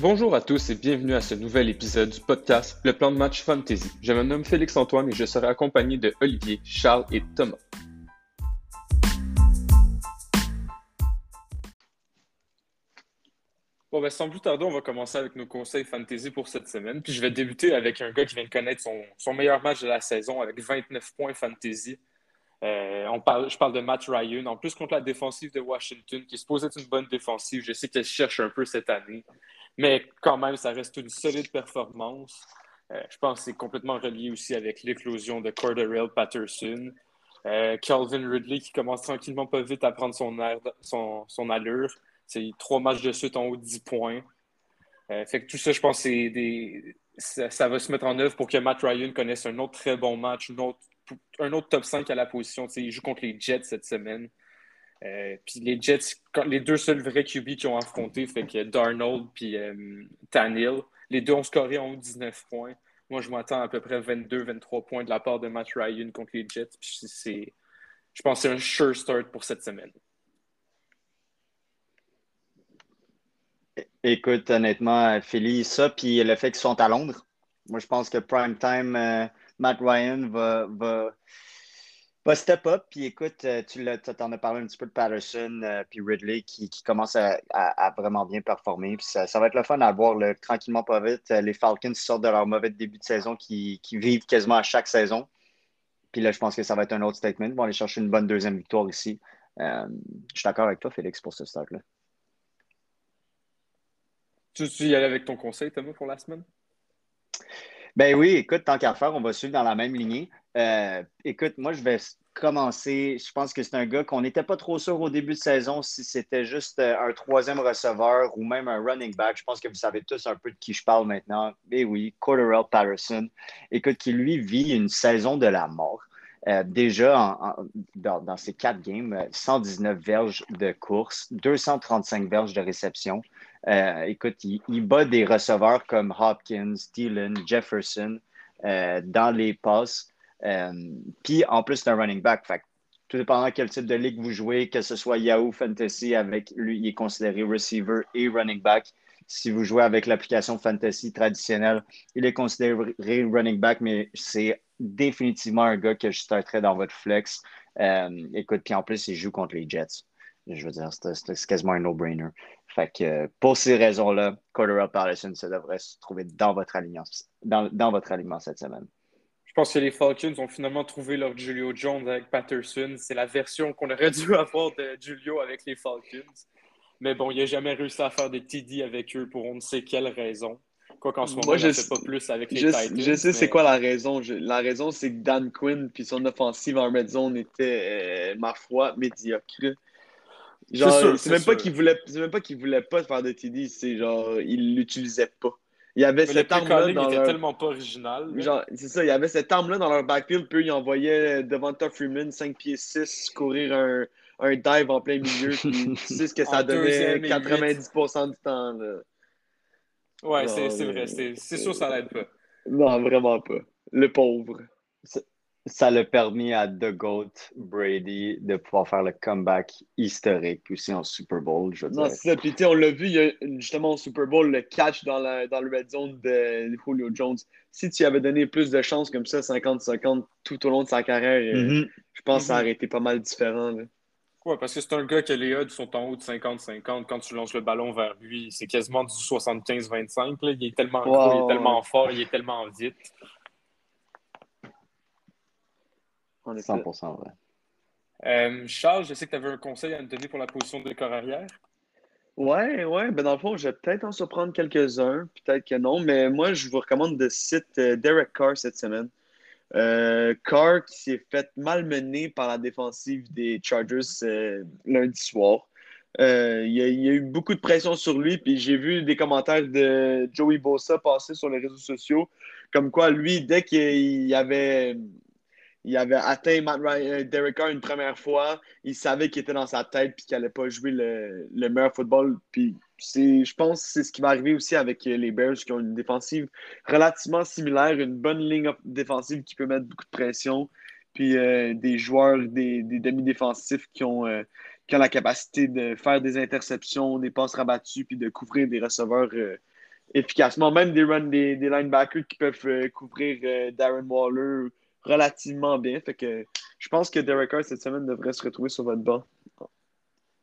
Bonjour à tous et bienvenue à ce nouvel épisode du podcast Le plan de match Fantasy. Je me nomme Félix-Antoine et je serai accompagné de Olivier, Charles et Thomas. Bon, ben, sans plus tarder, on va commencer avec nos conseils fantasy pour cette semaine. Puis je vais débuter avec un gars qui vient de connaître son, meilleur match de la saison avec 29 points fantasy. Euh, je parle de Matt Ryan. En plus, contre la défensive de Washington, qui supposée être une bonne défensive. Je sais qu'elle cherche un peu cette année. Mais quand même, ça reste une solide performance. Euh, je pense que c'est complètement relié aussi avec l'éclosion de Corderell Patterson. Euh, Calvin Ridley qui commence tranquillement pas vite à prendre son, allure. C'est trois matchs de suite en haut de 10 points. Euh, fait que tout ça, je pense, c'est des... ça, va se mettre en œuvre pour que Matt Ryan connaisse un autre très bon match, un autre top 5 à la position. il joue contre les Jets cette semaine. Euh, puis les Jets, les deux seuls vrais QB qui ont affronté, fait que Darnold puis euh, Tannehill, les deux ont scoré en haut de 19 points. Moi, je m'attends à peu près 22-23 points de la part de Matt Ryan contre les Jets. Puis je pense que c'est un sure start pour cette semaine. Écoute, honnêtement, Philly, ça, puis le fait qu'ils sont à Londres, moi, je pense que prime time, euh, Matt Ryan va, step up. Puis écoute, euh, tu en as parlé un petit peu de Patterson euh, puis Ridley qui, qui commence à, vraiment bien performer. Puis ça, va être le fun à voir tranquillement pas vite. Les Falcons sortent de leur mauvais début de saison qui, vivent quasiment à chaque saison. Puis là, je pense que ça va être un autre statement. Ils vont aller chercher une bonne deuxième victoire ici. je suis d'accord avec toi, Félix, pour ce start-là. Tu veux y aller avec ton conseil, Thomas, pour la semaine? Ben oui, écoute, tant qu'à faire, on va suivre dans la même lignée. Euh, écoute, moi, je vais commencer. Je pense que c'est un gars qu'on n'était pas trop sûr au début de saison si c'était juste euh, un troisième receveur ou même un running back. Je pense que vous savez tous un peu de qui je parle maintenant. Ben oui, Corderell Patterson. Écoute, qui lui vit une saison de la mort. Euh, déjà, dans, dans, ces quatre games, 119 verges de course, 235 verges de réception. Écoute, il, bat des receveurs comme Hopkins, Thielen, Jefferson dans les passes. Euh, puis en plus, c'est un running back. Fait, tout dépendant quel type de ligue vous jouez, que ce soit Yahoo Fantasy, avec lui, il est considéré receiver et running back. Si vous jouez avec l'application Fantasy traditionnelle, il est considéré running back, mais c'est définitivement un gars que je starterais dans votre flex. écoute, puis en plus, il joue contre les Jets. Je veux dire, c'est quasiment un no-brainer. Fait que pour ces raisons-là, Cordero Patterson, ça devrait se trouver dans votre alignement, dans votre alignement cette semaine. Je pense que les Falcons ont finalement trouvé leur Julio Jones avec Patterson. C'est la version qu'on aurait dû avoir de Julio avec les Falcons. Mais bon, il n'a jamais réussi à faire des TD avec eux pour on ne sait quelle raison. Quoi qu'en ce moment, je ne fait pas plus avec les je, Titans. Je sais c'est quoi la raison. la raison, c'est que Dan Quinn puis son offensive en red zone était, euh, ma foi, médiocre. Genre, c'est même, pas qu'il voulait, même pas qu'il voulait pas faire de TD, c'est genre, il l'utilisait pas. Il y avait cette arme-là dans leur... tellement pas original. Genre, c'est ça, il y avait cette arme-là dans leur backfield, puis ils envoyaient Devonta Freeman, 5 pieds 6, courir un, un dive en plein milieu, puis tu sais ce que ça donnait 90% du temps. Là. Ouais, c'est vrai, c'est sûr ça l'aide pas. Non, vraiment pas. Le pauvre ça l'a permis à The GOAT Brady de pouvoir faire le comeback historique aussi en Super Bowl. Je veux non, c'est ça. Puis, on l'a vu, il y a justement au Super Bowl, le catch dans, la, dans le red zone de Julio Jones. Si tu avais donné plus de chances comme ça, 50-50, tout au long de sa carrière, euh, mm-hmm. je pense que ça mm-hmm. aurait été pas mal différent. Là. Ouais, parce que c'est un gars que les odds sont en haut de 50-50. Quand tu lances le ballon vers lui, c'est quasiment du 75-25. Il est tellement gros, il est tellement fort, il est tellement vite. 100% vrai. Euh, Charles, je sais que tu avais un conseil à nous donner pour la position de corps arrière. Ouais, ouais. Ben dans le fond, je vais peut-être en surprendre quelques-uns, peut-être que non, mais moi, je vous recommande de citer euh, Derek Carr cette semaine. Euh, Carr qui s'est fait malmener par la défensive des Chargers lundi soir. il, y a, eu beaucoup de pression sur lui, puis j'ai vu des commentaires de Joey Bosa passer sur les réseaux sociaux, comme quoi lui, dès qu'il y avait il avait atteint Matt Ryan, euh, une première fois. Il savait qu'il était dans sa tête et qu'il n'allait pas jouer le, meilleur football. Puis je pense que c'est ce qui va arriver aussi avec euh, les Bears qui ont une défensive relativement similaire, une bonne ligne défensive qui peut mettre beaucoup de pression. Puis euh, des joueurs, des, demi-défensifs qui ont, qui ont la capacité de faire des interceptions, des passes rabattues, puis de couvrir des receveurs efficacement. Même des, run, des, des linebackers qui peuvent couvrir Darren Waller relativement bien. Fait que je pense que Derek Carr cette semaine devrait se retrouver sur votre banc.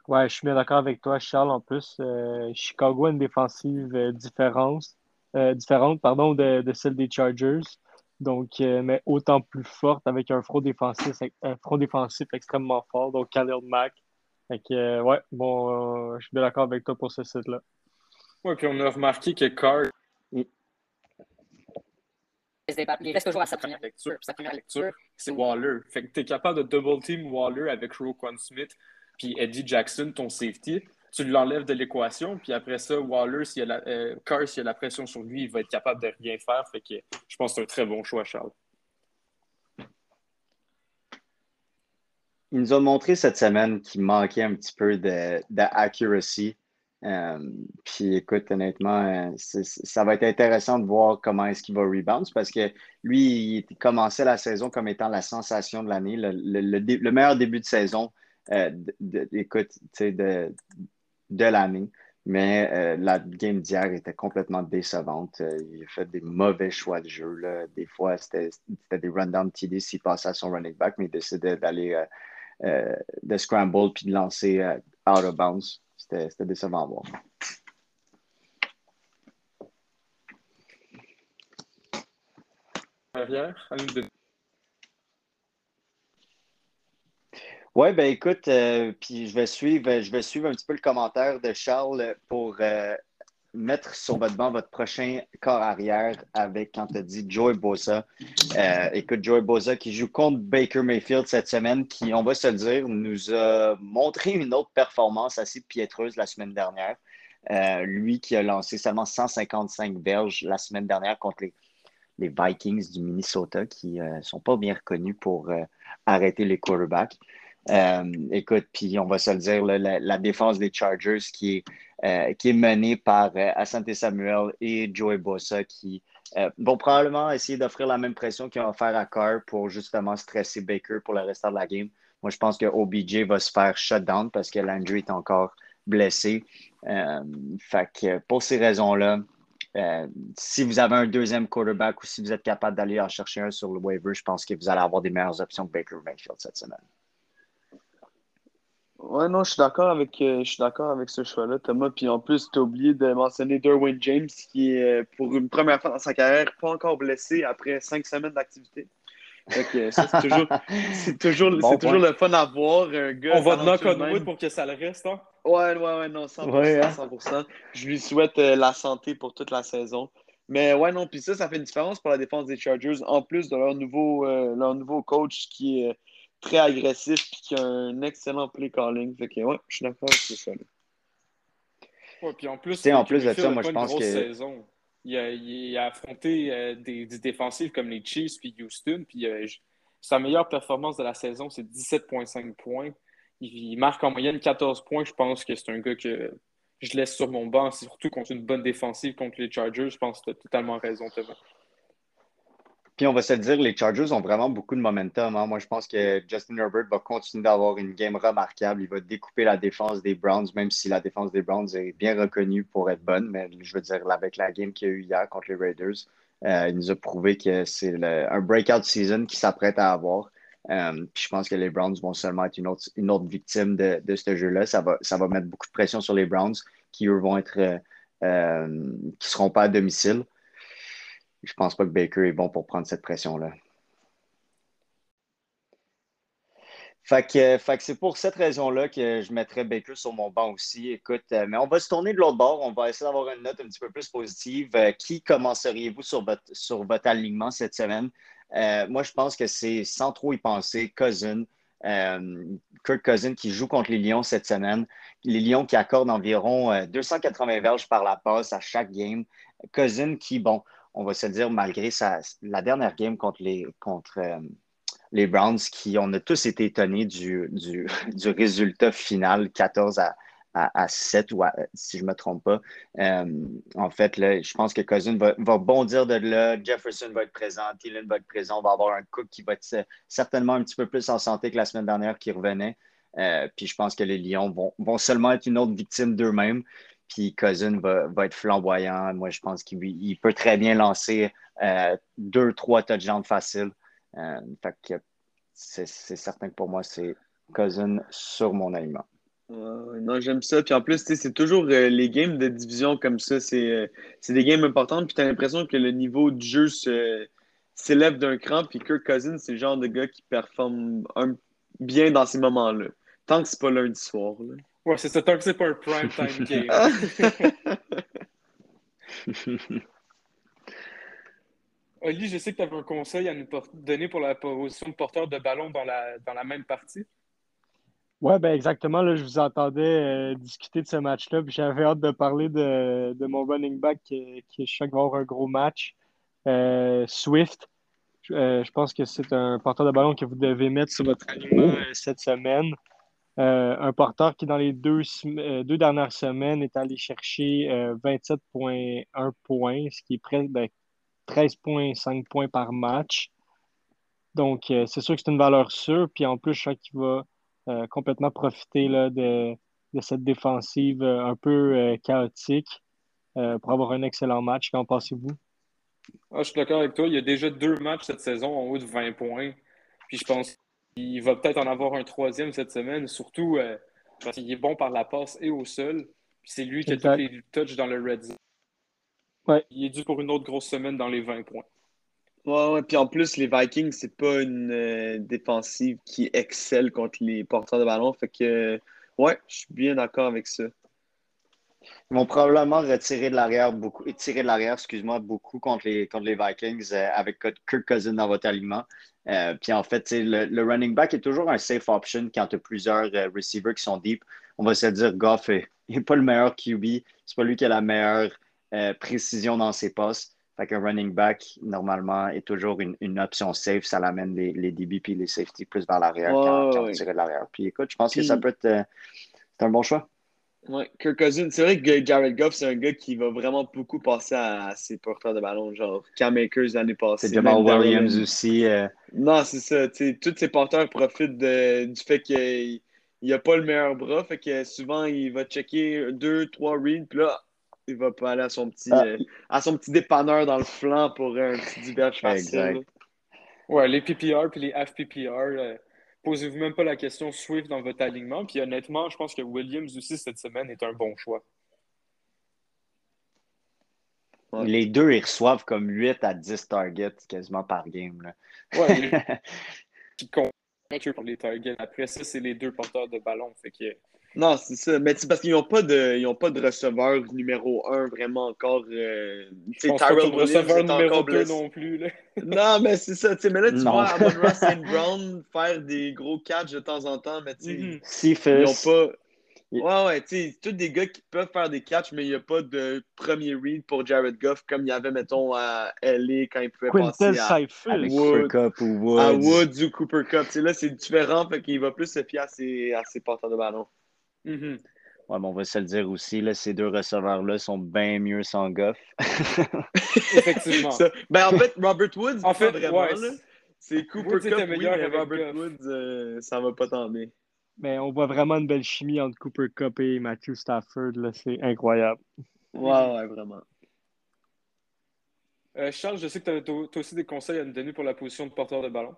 Ouais, je suis bien d'accord avec toi, Charles. En plus, Chicago a une défensive différente, différente pardon, de, de, celle des Chargers. Donc, mais autant plus forte avec un front défensif, un front défensif extrêmement fort. Donc, Khalil Mack, fait que, euh, ouais, bon, euh, je suis bien d'accord avec toi pour ce site-là. Oui, puis on a remarqué que Carr. Il reste toujours à sa première lecture. Sa première lecture, c'est Waller. Fait que tu es capable de double team Waller avec Roquan Smith puis Eddie Jackson, ton safety. Tu l'enlèves de l'équation, puis après ça, Waller, s'il y a la, euh, Carr, s'il y a la pression sur lui, il va être capable de rien faire. Fait que je pense que c'est un très bon choix, Charles. il nous a montré cette semaine qu'il manquait un petit peu d'accuracy. Euh, puis écoute, honnêtement, euh, ça va être intéressant de voir comment est-ce qu'il va rebound parce que lui, il commençait la saison comme étant la sensation de l'année, le, meilleur début de saison, euh, de, écoute, de, de l'année. Mais la game d'hier était complètement décevante. il a fait des mauvais choix de jeu. Des fois, c'était des run-down TD s'il passait à son running back, mais il décidait d'aller de scramble puis de lancer out of bounds. C'était décevant à voir. Oui, ben écoute, euh, puis je vais suivre, je vais suivre un petit peu le commentaire de Charles pour mettre sur votre banc votre prochain corps arrière avec, quand tu dit, Joey Bosa. Euh, écoute, Joey Bosa qui joue contre Baker Mayfield cette semaine, qui, on va se le dire, nous a montré une autre performance assez piétreuse la semaine dernière. Euh, lui qui a lancé seulement 155 verges la semaine dernière contre les, les Vikings du Minnesota qui ne euh, sont pas bien reconnus pour arrêter les quarterbacks. Écoute, puis on va se le dire, la, défense des Chargers qui est euh, qui est mené par euh, Asante Samuel et Joey Bossa qui euh, vont probablement essayer d'offrir la même pression qu'ils ont offert à Carr pour justement stresser Baker pour le restant de la game. Moi, je pense que OBJ va se faire shutdown parce que Landry est encore blessé. fait que pour ces raisons-là, si vous avez un deuxième quarterback ou si vous êtes capable d'aller en chercher un sur le waiver, je pense que vous allez avoir des meilleures options que Baker Mayfield cette semaine. Ouais, non, je suis d'accord avec, euh, je suis d'accord avec ce choix-là, Thomas. Puis en plus, tu as oublié de mentionner Derwin James, qui est, euh, pour une première fois dans sa carrière, pas encore blessé après cinq semaines d'activité. Donc, ça, c'est toujours, c'est toujours, c'est toujours le fun à voir. Un gars On va knock on wood pour que ça le reste, hein? Ouais, ouais, ouais, non, 100%. 100%. Hein? Je lui souhaite euh, la santé pour toute la saison. Mais ouais, non, puis ça, ça fait une différence pour la défense des Chargers, en plus de leur nouveau, leur nouveau coach qui est très agressif et qui a un excellent play calling. Fait que, ouais, je suis d'accord avec ça. Ouais, puis en plus, en plus de ça, moi, je pense que. Saison. Il, a, il a affronté euh, des, des, défensifs comme les Chiefs puis Houston. Puis euh, sa meilleure performance de la saison, c'est 17,5 points. Il, marque en moyenne 14 points. Je pense que c'est un gars que je laisse sur mon banc, surtout contre une bonne défensive contre les Chargers. Je pense que tu as totalement raison, Thomas. Puis on va se dire, les Chargers ont vraiment beaucoup de momentum. Hein. Moi, je pense que Justin Herbert va continuer d'avoir une game remarquable. Il va découper la défense des Browns, même si la défense des Browns est bien reconnue pour être bonne. Mais je veux dire, avec la game qu'il y a eu hier contre les Raiders, euh, il nous a prouvé que c'est un breakout season qui s'apprête à avoir. Euh, puis je pense que les Browns vont seulement être une autre, une autre victime de, de ce jeu-là. Ça va, ça va mettre beaucoup de pression sur les Browns qui, eux, vont être euh, qui seront pas à domicile je pense pas que Baker est bon pour prendre cette pression-là. Que, c'est pour cette raison-là que je mettrais Baker sur mon banc aussi. Écoute, euh, mais on va se tourner de l'autre bord. On va essayer d'avoir une note un petit peu plus positive. Euh, qui commenceriez-vous sur votre, sur votre alignement cette semaine? Euh, moi, je pense que c'est sans trop y penser, Cousin. Kirk Cousin qui joue contre les Lions cette semaine. Les Lions qui accordent environ 280 verges par la passe à chaque game. Cousin qui, bon, on va se dire, malgré la dernière game contre euh, les Browns, qui on a tous été étonnés du, résultat final, 14 à, à, 7, ou si je ne me trompe pas. Euh, en fait, je pense que Cousin va, bondir de là, Jefferson va être présent, Thielen va être présent, on va avoir un Cook qui va être certainement un petit peu plus en santé que la semaine dernière qui revenait. Euh, puis je pense que les Lions vont, vont, seulement être une autre victime d'eux-mêmes. Puis Cousin va, être flamboyant. Moi, je pense qu'il peut très bien lancer euh, deux, trois touchdowns faciles. Euh, c'est certain que pour moi, c'est Cousin sur mon aliment. non, j'aime ça. Puis en plus, c'est toujours euh, les games de division comme ça. C'est des games importantes. Puis tu as l'impression que le niveau du jeu s'élève d'un cran. Puis Kirk Cousins, c'est le genre de gars qui performe bien dans ces moments-là. Tant que c'est pas lundi soir. Ouais, c'est ça, tant que c'est pas un prime time game. Oli, je sais que tu avais un conseil à nous donner pour la position de porteur de ballon dans la, dans la même partie. Oui, ben exactement. Là, je vous entendais euh, discuter de ce match-là. J'avais hâte de parler de, de mon running back qui, qui je va avoir un gros match. Euh, Swift. Euh, je pense que c'est un porteur de ballon que vous devez mettre sur votre alignement cette semaine. Euh, un porteur qui, dans les deux, euh, deux, dernières semaines, est allé chercher 27,1 euh, points, ce qui est presque 13,5 points par match. Donc, c'est sûr que c'est une valeur sûre. Puis en plus, je crois qu'il va complètement profiter là, de, de, cette défensive un peu chaotique pour avoir un excellent match. Qu'en pensez-vous? Ah, je suis d'accord avec toi. Il y a déjà deux matchs cette saison en haut de 20 points. Puis je pense il va peut-être en avoir un troisième cette semaine, surtout euh, parce qu'il est bon par la passe et au sol. C'est lui qui a tous les touches dans le red zone. Ouais. Il est dû pour une autre grosse semaine dans les 20 points. Ouais, ouais. Puis en plus, les Vikings, c'est pas une euh, défensive qui excelle contre les porteurs de ballon. Fait que, ouais, je suis bien d'accord avec ça. Ils vont probablement retirer de l'arrière beaucoup, tirer de l'arrière, excuse-moi, beaucoup contre les, contre les Vikings euh, avec Kirk Cousin dans votre aliment. Euh, puis en fait, le, le, running back est toujours un safe option quand tu as plusieurs euh, receivers qui sont deep. On va se dire, Goff n'est pas le meilleur QB. C'est pas lui qui a la meilleure précision dans ses postes. Fait qu'un running back, normalement, est toujours une, une option safe. Ça l'amène les, les DB et les safety plus vers l'arrière quand, quand de l'arrière. Puis écoute, je pense que ça peut être un bon choix. Ouais, Kirk Cousins, c'est vrai que Jared Goff, c'est un gars qui va vraiment beaucoup passer à, ses porteurs de ballon, genre Cam Akers l'année passée. C'est Jamal Williams aussi. Euh. Non, c'est ça. Tous ces porteurs profitent du fait qu'il n'a pas le meilleur bras, fait que souvent il va checker deux, trois reads, puis là, il va pas aller à son petit, ah. euh, à son petit dépanneur dans le flanc pour un petit diverge facile. Exact. Ouais, les PPR puis les FPPR. Posez-vous même pas la question Swift dans votre alignement. Puis honnêtement, je pense que Williams aussi cette semaine est un bon choix. Les deux, ils reçoivent comme 8 à 10 targets quasiment par game. Là. Ouais, qui comptent pour les targets. Après ça, c'est les deux porteurs de ballon. Fait que non, c'est ça. Mais c'est parce qu'ils n'ont pas, de, pas de receveur numéro un vraiment encore. Euh, pense Tyrell pas receveur numéro 2 non plus. Là. non, mais c'est ça. Mais là, tu non. vois Amon St. Brown faire des gros catchs de temps en temps, mais tu sais, mm ils n'ont pas. Ouais, ouais, tu sais, tous des gars qui peuvent faire des catchs, mais il n'y a pas de premier read pour Jared Goff comme il y avait, mettons, à LA quand il pouvait passer à, avec Wood, Cup ou Woods. à Woods ou Cooper Cup. là, c'est différent, fait qu'il va plus se fier à ses, à ses porteurs de ballon. Mm-hmm. Ouais, mais on va se le dire aussi, là, ces deux receveurs-là sont bien mieux sans Goff. Effectivement. ben, en fait, Robert Woods, en fait, vraiment, c'est Cooper Cup, oui, mais Robert Woods, euh, ça va pas tant bien. Mais on voit vraiment une belle chimie entre Cooper Cup et Matthew Stafford. C'est incroyable. Ouais, ouais, vraiment. Euh, Charles, je sais que tu as, aussi des conseils à nous donner pour la position de porteur de ballon.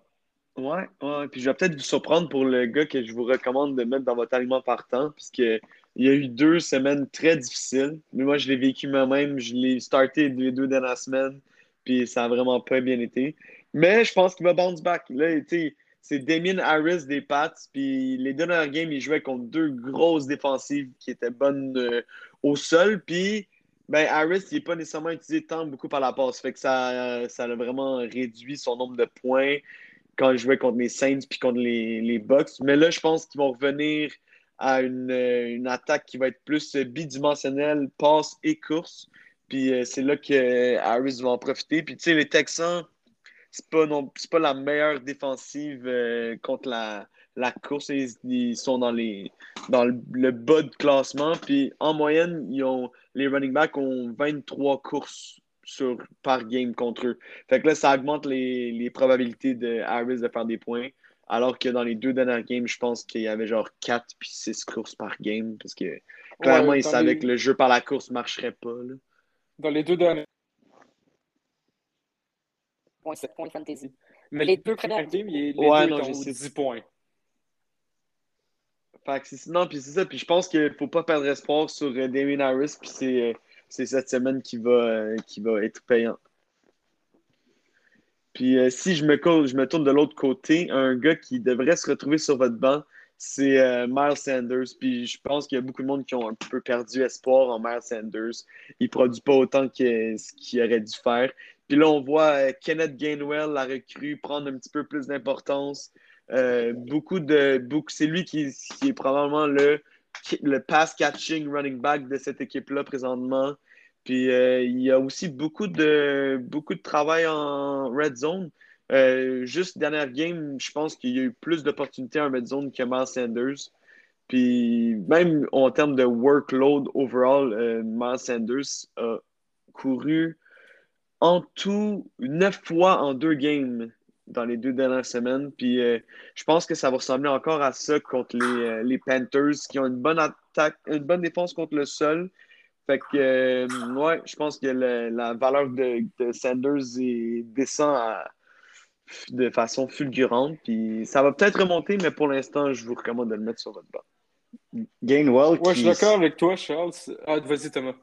Ouais, ouais. Puis je vais peut-être vous surprendre pour le gars que je vous recommande de mettre dans votre aliment partant, puisqu'il y a eu deux semaines très difficiles. Mais moi, je l'ai vécu moi-même. Je l'ai starté les deux dernières semaines, puis ça a vraiment pas bien été. Mais je pense qu'il va bounce back. Là, c'est Damien Harris des Pats, puis les deux dernières games, il jouait contre deux grosses défensives qui étaient bonnes euh, au sol, puis ben, Harris, il n'est pas nécessairement utilisé tant beaucoup par la passe. Fait que ça, ça a vraiment réduit son nombre de points quand ils jouaient contre les Saints puis contre les, les Bucks. Mais là, je pense qu'ils vont revenir à une, une, attaque qui va être plus bidimensionnelle, passe et course. Puis euh, c'est là que Harris va en profiter. Puis tu sais, les Texans, c'est pas, pas la meilleure défensive euh, contre la, la course. Ils, ils, sont dans, les, dans le, le, bas de classement. Puis en moyenne, ils ont, les running backs ont 23 courses sur, par game contre eux. Fait que là, ça augmente les, les probabilités de Harris de faire des points. Alors que dans les deux dernières games, je pense qu'il y avait genre 4 puis 6 courses par game. Parce que clairement, Ouais, ils savaient les- que le jeu par la course ne marcherait pas. là. Dans les deux derniers. Point, point fantasy. Mais Les les deux premières games, les, Ouais, deux non, étaient je aux sais. 10 points. Fait que c'est- non, puis c'est ça. Puis je pense qu'il ne faut pas perdre espoir sur euh, Damien Harris. Puis c'est euh, c'est cette semaine qui va, euh, qui va être payant. Puis euh, si je me, je me tourne de l'autre côté, un gars qui devrait se retrouver sur votre banc, c'est euh, Miles Sanders. Puis je pense qu'il y a beaucoup de monde qui ont un peu perdu espoir en Miles Sanders. Il ne produit pas autant que ce qu'il aurait dû faire. Puis là, on voit Kenneth Gainwell, la recrue, prendre un petit peu plus d'importance. Beaucoup de. C'est lui qui, qui est probablement le, le pass catching running back de cette équipe-là présentement. Puis euh, il y a aussi beaucoup de, beaucoup de travail en red zone. Euh, juste dernière game, je pense qu'il y a eu plus d'opportunités en red zone que Miles Sanders. Puis même en termes de workload overall, euh, Miles Sanders a couru en tout neuf fois en deux games dans les deux dernières semaines. Puis euh, je pense que ça va ressembler encore à ça contre les, euh, les Panthers qui ont une bonne attaque, une bonne défense contre le sol. Fait que, euh, ouais, je pense que le- la valeur de, de Sanders est- descend à- de façon fulgurante. Puis ça va peut-être remonter, mais pour l'instant, je vous recommande de le mettre sur votre banc. Gainwell Ouais, je suis d'accord avec toi, Charles. Ah, vas-y, Thomas.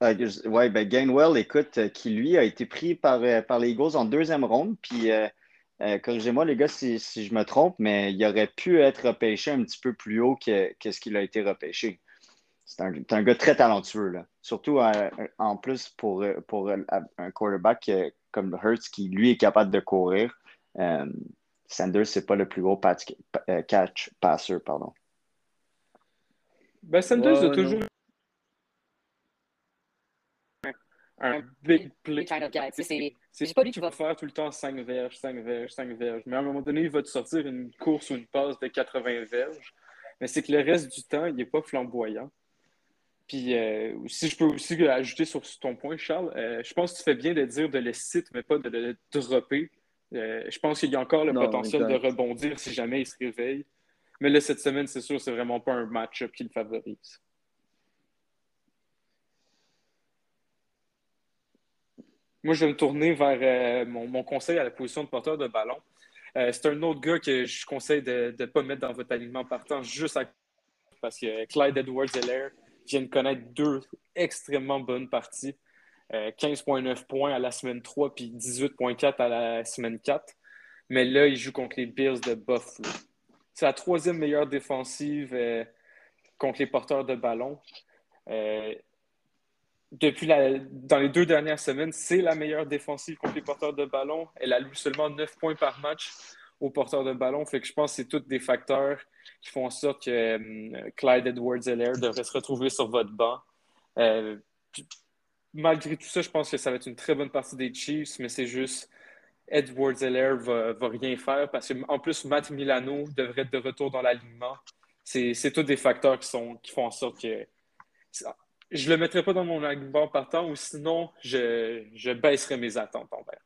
Ah, je- ouais, ben Gainwell, écoute, euh, qui lui a été pris par, euh, par les Eagles en deuxième ronde. Puis, euh, euh, corrigez-moi, les gars, si, si je me trompe, mais il aurait pu être repêché un petit peu plus haut que, que ce qu'il a été repêché. C'est un, gars très talentueux, là. Surtout euh, en plus pour, pour euh, un quarterback comme Hurts qui, lui, est capable de courir. Euh, Sanders, c'est pas le plus gros patch- catch passer, pardon. Ben, Sanders Ouais, a toujours un, un big play. C'est pas lui qui va faire tout le temps 5 verges, 5 verges, 5 verges. Mais à un moment donné, il va te sortir une course ou une passe de 80 verges. Mais c'est que le reste du temps, il n'est pas flamboyant. Puis, euh, si je peux aussi ajouter sur ton point, Charles, euh, je pense que tu fais bien de dire de le sit, mais pas de le dropper. Euh, je pense qu'il y a encore le Non, potentiel exact. de rebondir si jamais il se réveille. Mais là, cette semaine, c'est sûr, c'est vraiment pas un match-up qui le favorise. Moi, je vais me tourner vers euh, mon, conseil à la position de porteur de ballon. Euh, c'est un autre gars que je conseille de ne pas mettre dans votre alignement partant juste à... parce que Clyde Edwards-Helaire vient de connaître deux extrêmement bonnes parties. Euh, 15,9 points à la semaine 3 puis 18,4 à la semaine 4. Mais là, il joue contre les Bills de Buffalo. C'est la troisième meilleure défensive euh, contre les porteurs de ballon. Euh, depuis la, dans les deux dernières semaines, c'est la meilleure défensive contre les porteurs de ballon. Elle alloue seulement 9 points par match aux porteurs de ballon. Fait que je pense que c'est tous des facteurs qui font en sorte que euh, Clyde Edwards-Helaire devrait se retrouver sur votre banc. Euh, malgré tout ça, je pense que ça va être une très bonne partie des Chiefs, mais c'est juste Edwards-Helaire va, va rien faire parce qu'en plus, Matt Milano devrait être de retour dans l'alignement. C'est c'est tous des facteurs qui, sont, qui font en sorte que je le mettrai pas dans mon alignement partant ou sinon je, je baisserai mes attentes envers.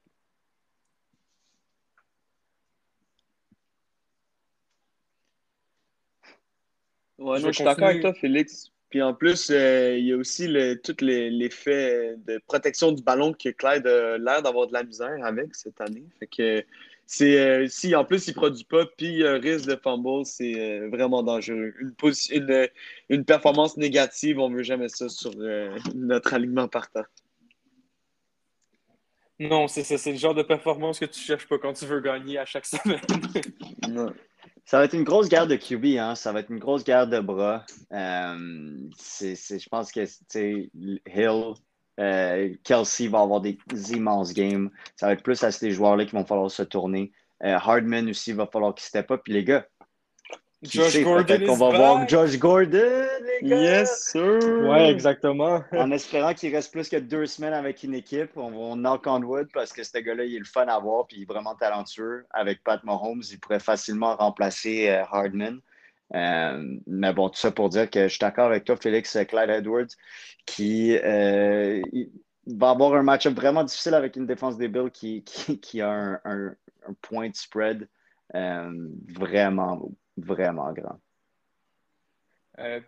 Ouais, Je non, vais je suis d'accord avec toi, Félix. Puis en plus, euh, il y a aussi le, tout les- l'effet de protection du ballon que Clyde a l'air d'avoir de la misère avec cette année. Fait que c'est euh, si en plus il produit pas, puis il risque de fumble, c'est euh, vraiment dangereux. Une, posi- une, une performance négative, on veut jamais ça sur euh, notre alignement partant. Non, c'est ça, c'est le genre de performance que tu cherches pas quand tu veux gagner à chaque semaine. Non. Ça va être une grosse guerre de QB, hein? ça va être une grosse guerre de bras. Euh, je pense que Hill, euh, Kelsey va avoir des immenses games. Ça va être plus à ces joueurs-là qui vont falloir se tourner. Euh, Hardman aussi va falloir qu'il step up. Puis les gars, qui Josh sait, Gordon peut-être qu'on is va voir. Josh Gordon, les gars! Yes, sir! Ouais, exactement. En espérant qu'il reste plus que deux semaines avec une équipe, on va knock on wood parce que ce gars-là, il est le fun à voir puis il est vraiment talentueux. Avec Pat Mahomes, il pourrait facilement remplacer euh, Hardman. Euh, mais bon, tout ça pour dire que je suis d'accord avec toi, Félix euh, Clyde Edwards, qui euh, va avoir un match-up vraiment difficile avec une défense des Bills qui, qui, a un, point de spread vraiment, vraiment grand.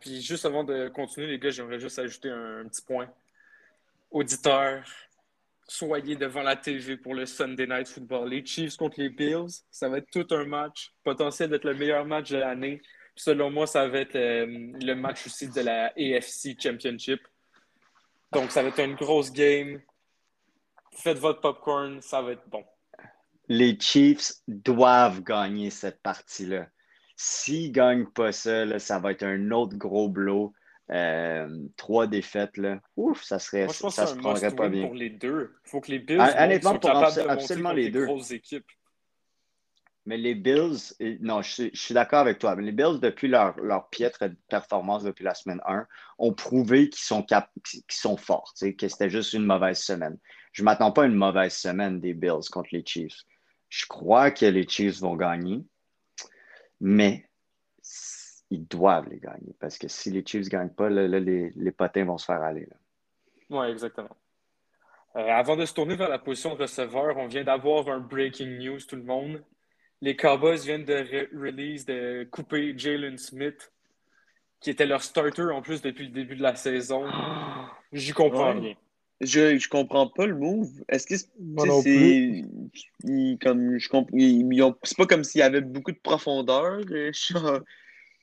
Puis juste avant de continuer, les gars, j'aimerais juste ajouter un, un petit point. Auditeurs, soyez devant la TV pour le Sunday Night Football. Les Chiefs contre les Bills, ça va être tout un match, potentiel d'être le meilleur match de l'année. Selon moi, ça va être euh, le match aussi de la AFC Championship. Donc, ça va être une grosse game. Faites votre popcorn, ça va être bon. Les Chiefs doivent gagner cette partie-là. S'ils ne gagnent pas ça, là, ça va être un autre gros blow. Euh, trois défaites, là. Ouf, ça serait Moi, je pense ça se prendrait pas bien. pour les deux. Il faut que les Bills honnêtement, pour capables de absolument les deux. grosses équipes. Mais les Bills, non, je, suis- d'accord avec toi. Mais les Bills, depuis leur, leur piètre performance depuis la semaine 1, ont prouvé qu'ils sont, cap- qu'ils sont forts, que c'était juste une mauvaise semaine. Je ne m'attends pas à une mauvaise semaine des Bills contre les Chiefs. Je crois que les Chiefs vont gagner, mais ils doivent les gagner parce que si les Chiefs ne gagnent pas, là, les, les potins vont se faire aller. Oui, exactement. Euh, avant de se tourner vers la position de receveur, on vient d'avoir un breaking news, tout le monde. Les Cowboys viennent de re- release, de couper Jalen Smith, qui était leur starter en plus depuis le début de la saison. J'y comprends Ouais. rien. Je, je comprends pas le move. Est-ce que c'est- comme je comp- c'est pas comme s'il y avait beaucoup de profondeur. Je,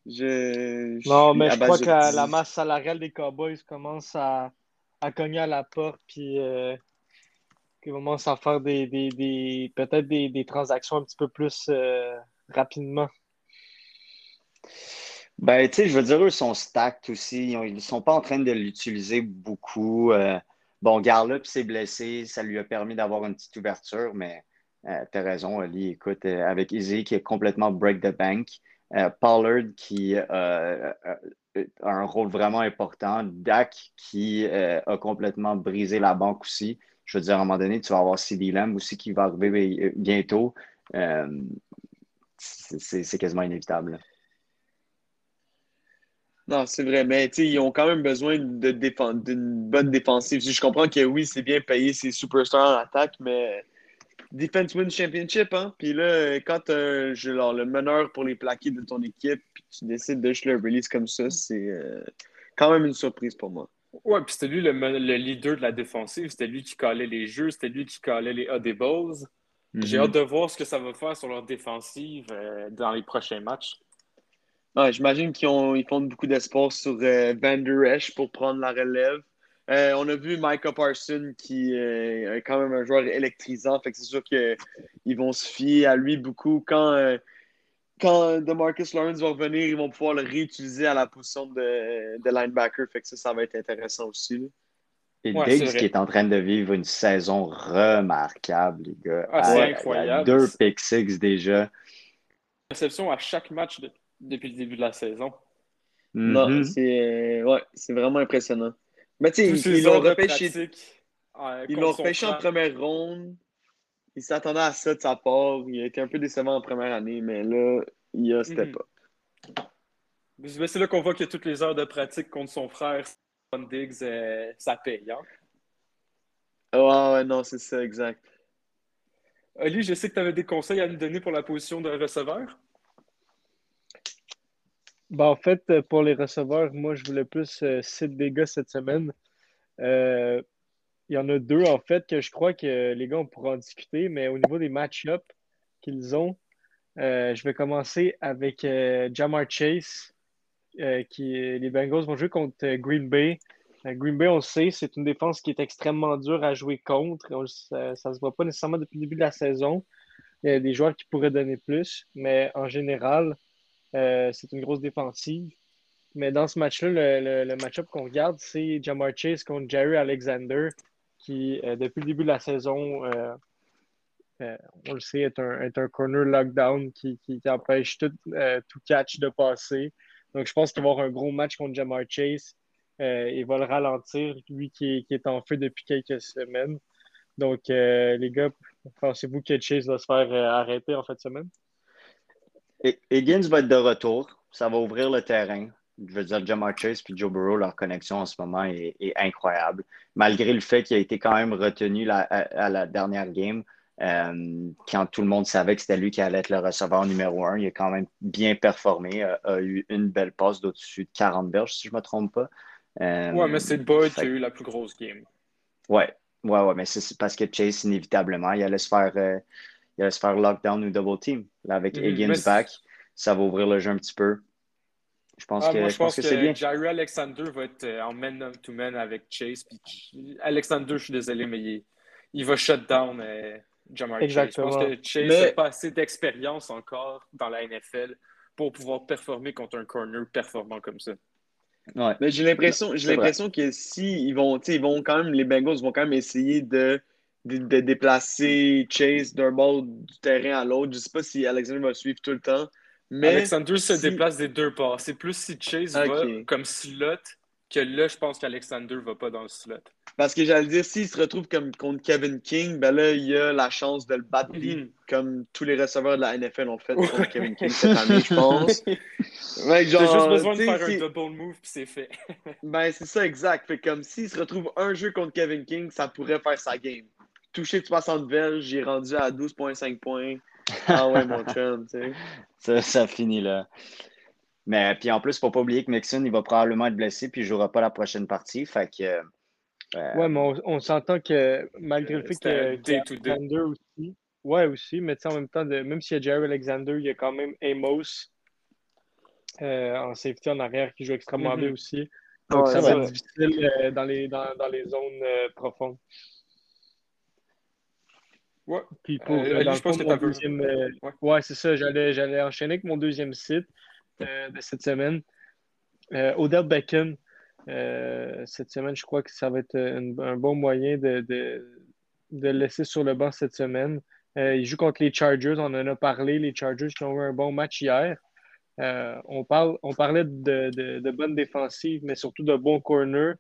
je, je- Non, mais je crois que la masse salariale des Cowboys commence à, à cogner à la porte, puis euh, qu'ils commencent à faire des, des, des- peut-être des, des transactions un petit peu plus euh, rapidement. Ben, tu sais, je veux dire, eux sont stacked aussi. Ils ne sont pas en train de l'utiliser beaucoup. Euh, bon, Garlup s'est blessé. Ça lui a permis d'avoir une petite ouverture, mais euh, tu as raison, Ali. Écoute, avec Izzy qui est complètement break the bank, Pollard qui a un rôle vraiment important, Dak qui a complètement brisé la banque aussi. Je veux dire, à un moment donné, tu vas avoir CD Lamb aussi qui va arriver euh, bientôt. Euh, c'est quasiment inévitable. Non, c'est vrai, mais ils ont quand même besoin d'une bonne défensive. Je comprends que oui, c'est bien payé ces superstars en attaque, mais Defense Win Championship, hein? Puis là, quand t'as genre, le meneur pour les plaquer de ton équipe, puis tu décides de le release comme ça, c'est euh, quand même une surprise pour moi. Ouais, puis c'était lui le, le leader de la défensive. C'était lui qui calait les jeux. C'était lui qui calait les audibles. J'ai Mhm. hâte de voir ce que ça va faire sur leur défensive euh, dans les prochains matchs. Ouais, J'imagine qu'ils ils font beaucoup d'espoir sur euh, Van Der Esch pour prendre la relève. Euh, on a vu Micah Parson qui est quand même un joueur électrisant. Fait que c'est sûr qu'ils vont se fier à lui beaucoup. Quand, quand DeMarcus Lawrence va revenir, ils vont pouvoir le réutiliser à la position de, de linebacker. Fait que ça, ça va être intéressant aussi. là. Et Ouais, Diggs qui est en train de vivre une saison remarquable, les gars. Ah, c'est incroyable. Deux pick six déjà. Réception à chaque match de- depuis le début de la saison. Non, Mhm. c'est euh, ouais, c'est vraiment impressionnant. Mais tu sais, ils l'ont repêché, euh, ils l'ont repêché en première ronde. Ils s'attendaient à ça de sa part. Il a été un peu décevant en première année, mais là, il a step up. Mais C'est là qu'on voit que toutes les heures de pratique contre son frère, Stephon Diggs, euh, ça paye. Hein? Ouais, ouais, non, c'est ça, exact. Oli, je sais que tu avais des conseils à nous donner pour la position de receveur. Ben, en fait, pour les receveurs, moi, je voulais plus euh, citer des gars cette semaine. Euh, il y en a deux, en fait, que je crois que les gars, on pourra en discuter, mais au niveau des match-ups qu'ils ont, euh, je vais commencer avec euh, Jamar Chase, euh, qui, les Bengals vont jouer contre Green Bay. Green Bay, on le sait, c'est une défense qui est extrêmement dure à jouer contre. Ça ne se voit pas nécessairement depuis le début de la saison. Il y a des joueurs qui pourraient donner plus, mais en général, c'est une grosse défensive. Mais dans ce match-là, le- le match-up qu'on regarde, c'est Jamar Chase contre Jerry Alexander, qui, euh, depuis le début de la saison, euh, euh, on le sait, est un, est un corner lockdown qui, qui, empêche tout, tout catch de passer. Donc, je pense qu'il va avoir un gros match contre Jamar Chase. Il va le ralentir, lui qui est, qui est en feu depuis quelques semaines. Donc, les gars, pensez-vous que Chase va se faire arrêter en fin de semaine? Higgins va être de retour. Ça va ouvrir le terrain. Je veux dire, Jamar Chase et Joe Burrow, leur connexion en ce moment est, est incroyable. Malgré le fait qu'il a été quand même retenu la- à, à la dernière game, Euh, quand tout le monde savait que c'était lui qui allait être le receveur numéro un, il a quand même bien performé, a, a eu une belle passe d'au-dessus de 40 berges, si je ne me trompe pas. Euh, Ouais, mais c'est Bud qui a eu la plus grosse game. Ouais, ouais, ouais, mais c'est parce que Chase, inévitablement, il allait se faire, euh, il allait se faire lockdown ou double team. Là, avec Mhm, Higgins back, ça va ouvrir le jeu un petit peu. Je pense Ah, que, moi, je pense que c'est bien. Jair Alexander va être euh, en man-to-man avec Chase. Puis Alexander, je suis désolé, mais il, il va shut down euh, Jamar Exactement. Chase. Je pense que Chase Mais- n'a pas assez d'expérience encore dans la NFL pour pouvoir performer contre un corner performant comme ça. Ouais. Mais j'ai l'impression, j'ai l'impression que si ils vont, tu sais, ils vont quand même, les Bengals vont quand même essayer de, de, de déplacer Chase d'un bord du terrain à l'autre. Je sais pas si Alexander va suivre tout le temps, mais Alexander se déplace des deux parts. C'est plus si Chase va comme slot que là, je pense qu'Alexander va pas dans le slot. parce que j'allais dire, s'il se retrouve comme contre Kevin King, ben là, il y a la chance de le battre Mhm. comme tous les receveurs de la NFL ont fait contre Kevin King cette année, je pense. Ouais, J'ai genre, juste besoin de faire un double move puis c'est fait. Ben, c'est ça, exact. Fait comme s'il se retrouve un jeu contre Kevin King, ça pourrait faire sa game. Touché de 60 verges, j'ai rendu à 12,5 points. Ah ouais, mon chum, tu sais. Ça, ça finit là. Mais puis en plus, il ne faut pas oublier que Mixon, il va probablement être blessé puis il ne jouera pas la prochaine partie. Fait que euh, Ouais, mais on, on s'entend que malgré le Euh, fait un que. Alexander aussi, ouais, aussi, mais tu sais, en même temps, de, même s'il y a Jerry Alexander, il y a quand même Amos euh, en safety en arrière qui joue extrêmement Mhm. bien aussi. Donc Ouais, ça va être difficile euh, dans, les, dans, dans les zones euh, profondes. Ouais. Puis pour Euh, euh, Ali, dans je le pense fond, que mon t'as peu- deuxième, euh, Ouais. ouais, c'est ça, j'allais, j'allais enchaîner avec mon deuxième site euh, de cette semaine. Euh, Odell Beckham, euh, cette semaine, je crois que ça va être un, un bon moyen de, de, de le laisser sur le banc cette semaine. Euh, il joue contre les Chargers, on en a parlé, les Chargers qui ont eu un bon match hier. Euh, on, parle, on parlait de, de, de bonnes défensives, mais surtout de bons corners.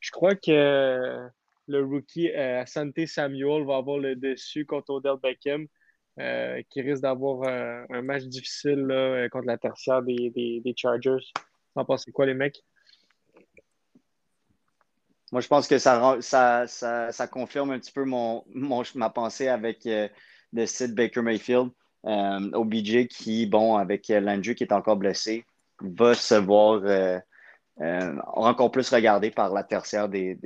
Je crois que le rookie euh, Asante Samuel va avoir le dessus contre Odell Beckham, euh, qui risque d'avoir un, un match difficile euh, contre la tertiaire des, des, Chargers. Vous en pensez quoi, les mecs? moi, je pense que ça, ça, ça, confirme un petit peu mon, mon- ma pensée avec euh, le site Baker Mayfield. Euh, OBJ qui, bon, avec euh, Landry qui est encore blessé, va se voir euh, encore plus regardé par la tertiaire des,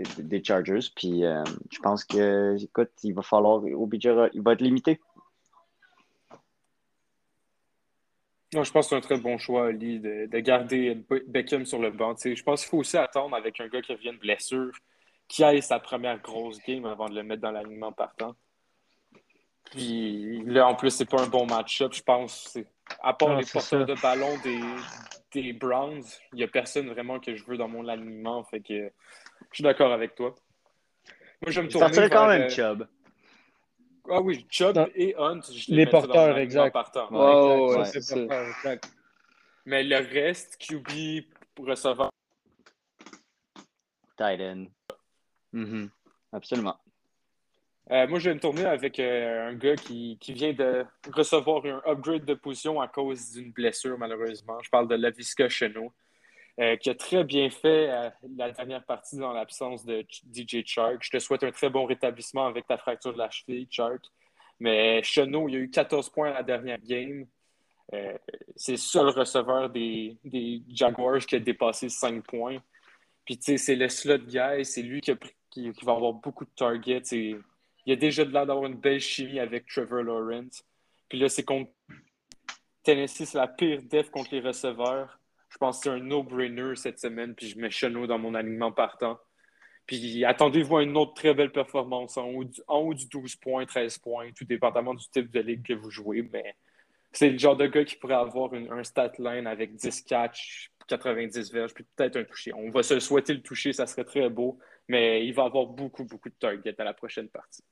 Chargers. Puis euh, je pense que, écoute, il va falloir, OBJ, il va être limité. Non, je pense que c'est un très bon choix, Ali, de, de garder Be- Beckham sur le banc. Je pense qu'il faut aussi attendre avec un gars qui revient de blessure, qui aille sa première grosse game avant de le mettre dans l'alignement partant. Puis là, en plus, c'est pas un bon match-up, je pense. À part Non, les porteurs ça. de ballon des, des Browns, il n'y a personne vraiment que je veux dans mon alignement. Fait que je suis d'accord avec toi. Moi, je me tourner sortirais quand même euh, Chubb. Ah oui, Chubb Non. et Hunt, je Les porteurs, exact. partant. Ouais, Exact, ouais, ça, c'est c'est ça. pas grave, exact. Mais le reste, QB, receveur, Tight end. Mhm. Absolument. Euh, moi, je vais me tourner avec euh, un gars qui, qui vient de recevoir un upgrade de position à cause d'une blessure, malheureusement. Je parle de Lavisca Chenot, euh, qui a très bien fait euh, la dernière partie dans l'absence de DJ Chark. Je te souhaite un très bon rétablissement avec ta fracture de la cheville, Chark. Mais Chenot, il a eu 14 points à la dernière game. C'est le seul receveur des, des Jaguars qui a dépassé 5 points. Puis, tu sais, c'est le slot guy, c'est lui qui, qui- va avoir beaucoup de targets. C'est- il a déjà de l'air d'avoir une belle chimie avec Trevor Lawrence. Puis là, c'est contre Tennessee, c'est la pire def contre les receveurs. Je pense que c'est un no-brainer cette semaine. Puis je mets Chenot dans mon alignement partant. Puis attendez-vous à une autre très belle performance en haut, du, en haut du 12 points, 13 points, tout dépendamment du type de ligue que vous jouez. Mais c'est le genre de gars qui pourrait avoir un stat line avec 10 catch, 90 verges, puis peut-être un toucher. On va se souhaiter le toucher, ça serait très beau. Mais il va avoir beaucoup, beaucoup de targets à la prochaine partie.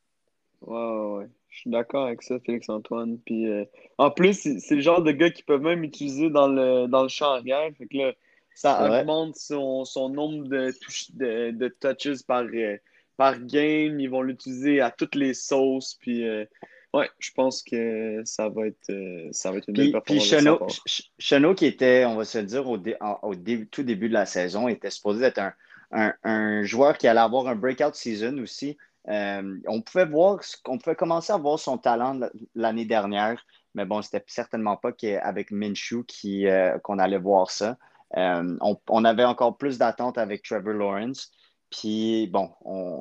Ouais, ouais, ouais. Je suis d'accord avec ça, Félix-Antoine. Puis, euh, en plus, c'est le genre de gars qu'ils peuvent même utiliser dans le, dans le champ arrière. Fait que là, ça augmente son, son nombre de, touches, de, de touches par, euh, par game. Ils vont l'utiliser à toutes les sauces. Puis, euh, ouais, je pense que ça va être, ça va être une Puis, belle puis performance. de sa Chenot, part. Ch- Chenot, qui était, on va se le dire, au, dé- au dé- tout début de la saison, était supposé être un, un- un joueur qui allait avoir un breakout season aussi. Euh, on pouvait commencer à voir son talent l'année dernière, mais bon, c'était certainement pas avec Minshew euh, qu'on allait voir ça. Euh, on, avait encore plus d'attentes avec Trevor Lawrence. Puis bon,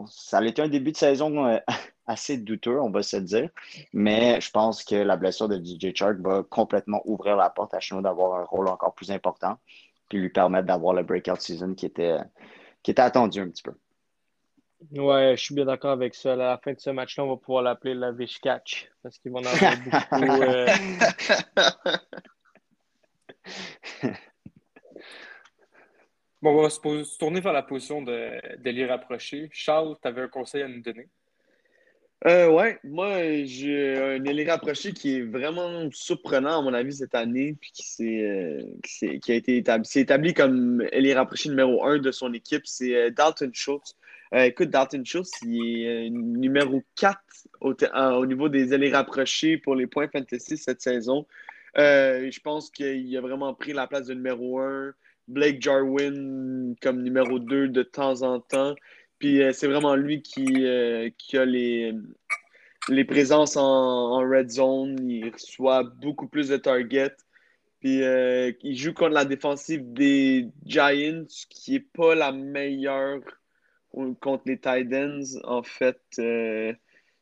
ça a été un début de saison assez douteux, on va se dire. Mais je pense que la blessure de DJ Chark va complètement ouvrir la porte à Chino d'avoir un rôle encore plus important, puis lui permettre d'avoir le breakout season qui était, qui était attendu un petit peu. Ouais, je suis bien d'accord avec ça. À la fin de ce match-là, on va pouvoir l'appeler la Vish Catch parce qu'ils vont en avoir beaucoup. Euh, bon, on va se, tourner vers la position de, de rapprocher. Charles, tu avais un conseil à nous donner? Euh, ouais, moi, j'ai un ailier rapproché qui est vraiment surprenant, à mon avis, cette année, puis qui, euh, qui, a été établi, établi comme ailier rapproché numéro un de son équipe, c'est euh, Dalton Schultz. Euh, écoute, Dalton Schultz, il est numéro 4 au, au, niveau des ailiers rapprochés pour les points fantasy cette saison. je pense qu'il a vraiment pris la place de numéro 1. Blake Jarwin comme numéro 2 de temps en temps. Puis euh, c'est vraiment lui qui, euh, a les, présences en, red zone. Il reçoit beaucoup plus de targets. Puis euh, il joue contre la défensive des Giants, qui n'est pas la meilleure contre les Titans. En fait,